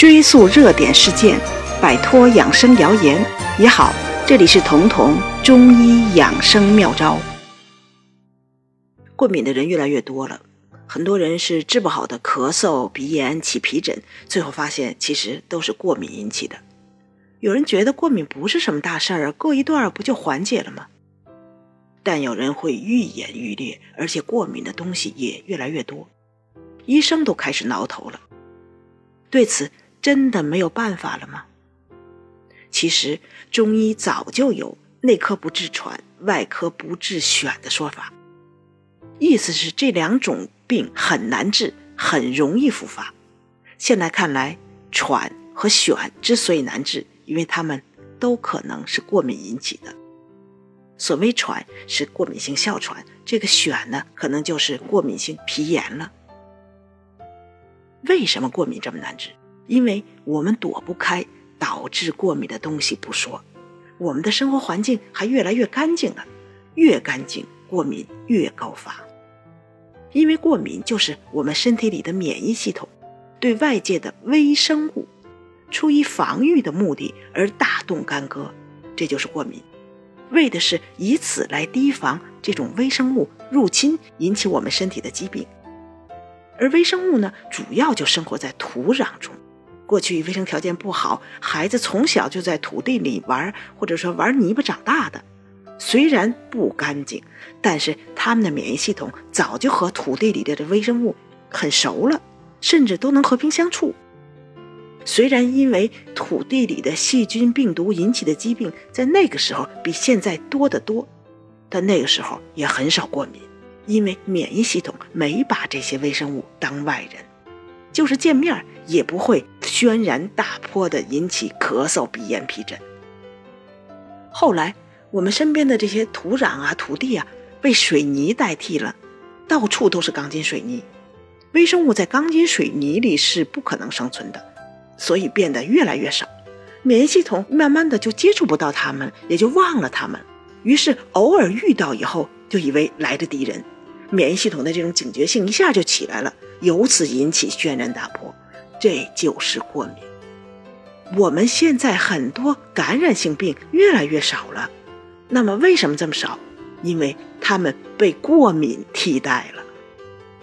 追溯热点事件，摆脱养生谣言也好。这里是彤彤中医养生妙招。过敏的人越来越多了，很多人是治不好的咳嗽、鼻炎、起皮疹，最后发现其实都是过敏引起的。有人觉得过敏不是什么大事儿，过一段不就缓解了吗？但有人会愈演愈烈，而且过敏的东西也越来越多，医生都开始挠头了。对此，真的没有办法了吗？其实中医早就有“内科不治喘，外科不治癣”的说法，意思是这两种病很难治，很容易复发。现在看来，喘和癣之所以难治，因为它们都可能是过敏引起的。所谓喘是过敏性哮喘，这个癣呢，可能就是过敏性皮炎了。为什么过敏这么难治？因为我们躲不开导致过敏的东西不说，我们的生活环境还越来越干净了，越干净过敏越高发。因为过敏就是我们身体里的免疫系统对外界的微生物出于防御的目的而大动干戈，这就是过敏。为的是以此来提防这种微生物入侵引起我们身体的疾病，而微生物呢，主要就生活在土壤中。过去卫生条件不好，孩子从小就在土地里玩，或者说玩泥巴长大的，虽然不干净，但是他们的免疫系统早就和土地里的这微生物很熟了，甚至都能和平相处。虽然因为土地里的细菌、病毒引起的疾病在那个时候比现在多得多，但那个时候也很少过敏，因为免疫系统没把这些微生物当外人，就是见面也不会轩然大波的引起咳嗽、鼻炎、皮疹。后来我们身边的这些土壤啊、土地啊被水泥代替了，到处都是钢筋水泥，微生物在钢筋水泥里是不可能生存的。所以变得越来越少，免疫系统慢慢的就接触不到它们，也就忘了它们。于是偶尔遇到以后，就以为来的敌人，免疫系统的这种警觉性一下就起来了，由此引起轩然大波。这就是过敏。我们现在很多感染性病越来越少了，那么为什么这么少？因为它们被过敏替代了。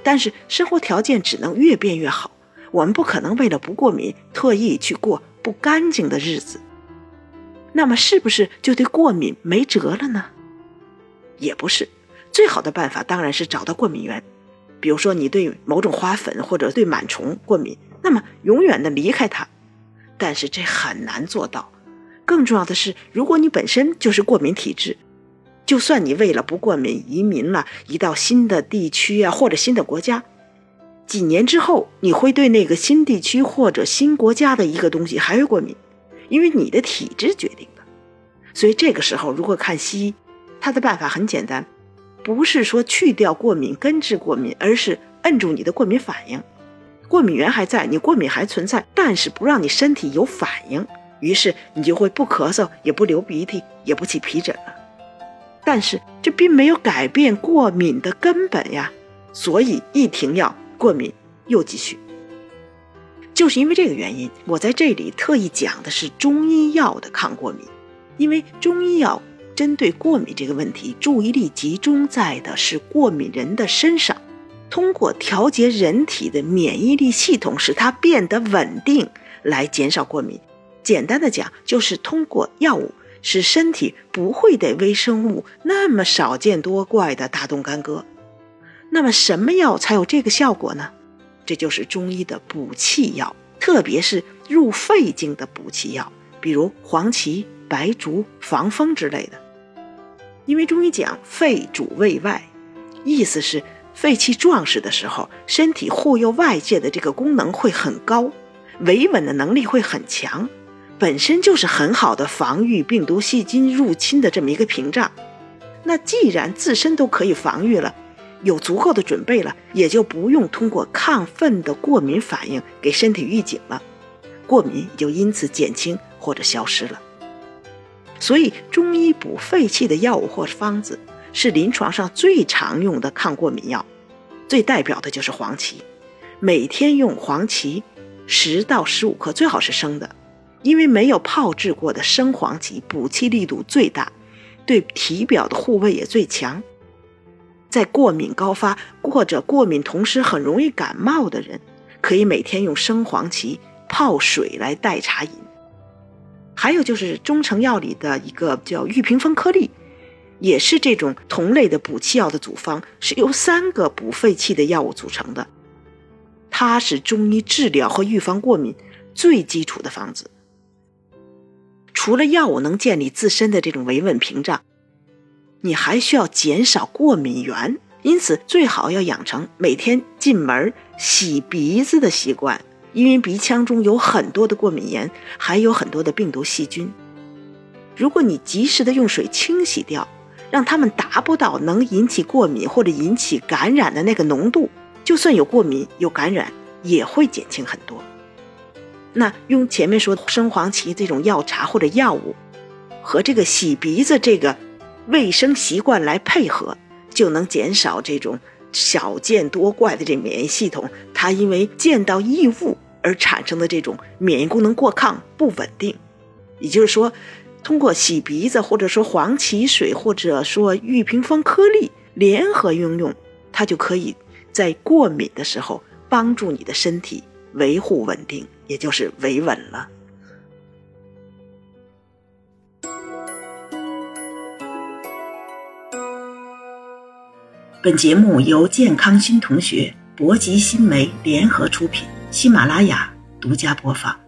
但是生活条件只能越变越好。我们不可能为了不过敏，特意去过不干净的日子。那么，是不是就对过敏没辙了呢？也不是。最好的办法当然是找到过敏源。比如说，你对某种花粉或者对螨虫过敏，那么永远的离开它。但是这很难做到。更重要的是，如果你本身就是过敏体质，就算你为了不过敏移民了，移到新的地区啊，或者新的国家。几年之后，你会对那个新地区或者新国家的一个东西还会过敏，因为你的体质决定的。所以这个时候，如果看西医，它的办法很简单，不是说去掉过敏、根治过敏，而是摁住你的过敏反应。过敏源还在，你过敏还存在，但是不让你身体有反应，于是你就会不咳嗽，也不流鼻涕，也不起皮疹了。但是这并没有改变过敏的根本呀，所以一停药。过敏又继续，就是因为这个原因，我在这里特意讲的是中医药的抗过敏，因为中医药针对过敏这个问题，注意力集中在的是过敏人的身上，通过调节人体的免疫力系统，使它变得稳定，来减少过敏。简单的讲，就是通过药物使身体不会对微生物那么少见多怪的大动干戈。那么什么药才有这个效果呢？这就是中医的补气药，特别是入肺经的补气药，比如黄芪、白术、防风之类的。因为中医讲肺主胃外，意思是肺气壮实的时候，身体护佑外界的这个功能会很高，维稳的能力会很强，本身就是很好的防御病毒细菌入侵的这么一个屏障。那既然自身都可以防御了。有足够的准备了，也就不用通过亢奋的过敏反应给身体预警了，过敏也就因此减轻或者消失了。所以，中医补肺气的药物或方子是临床上最常用的抗过敏药，最代表的就是黄芪。每天用黄芪十到十五克，最好是生的，因为没有泡制过的生黄芪补气力度最大，对体表的护卫也最强。在过敏高发或者过敏同时很容易感冒的人，可以每天用生黄芪泡水来代茶饮。还有就是中成药里的一个叫玉屏风颗粒，也是这种同类的补气药的组方，是由三个补肺气的药物组成的。它是中医治疗和预防过敏最基础的方子。除了药物能建立自身的这种维稳屏障，你还需要减少过敏源，因此最好要养成每天进门洗鼻子的习惯。因为鼻腔中有很多的过敏源，还有很多的病毒细菌。如果你及时的用水清洗掉，让它们达不到能引起过敏或者引起感染的那个浓度，就算有过敏有感染，也会减轻很多。那用前面说的生黄芪这种药茶或者药物，和这个洗鼻子这个卫生习惯来配合，就能减少这种少见多怪的这免疫系统，它因为见到异物。而产生的这种免疫功能过亢不稳定，也就是说，通过洗鼻子，或者说黄芪水，或者说玉屏风颗粒联合应用，它就可以在过敏的时候帮助你的身体维护稳定，也就是维稳了。本节目由健康新同学、博吉新媒联合出品。喜马拉雅独家播放。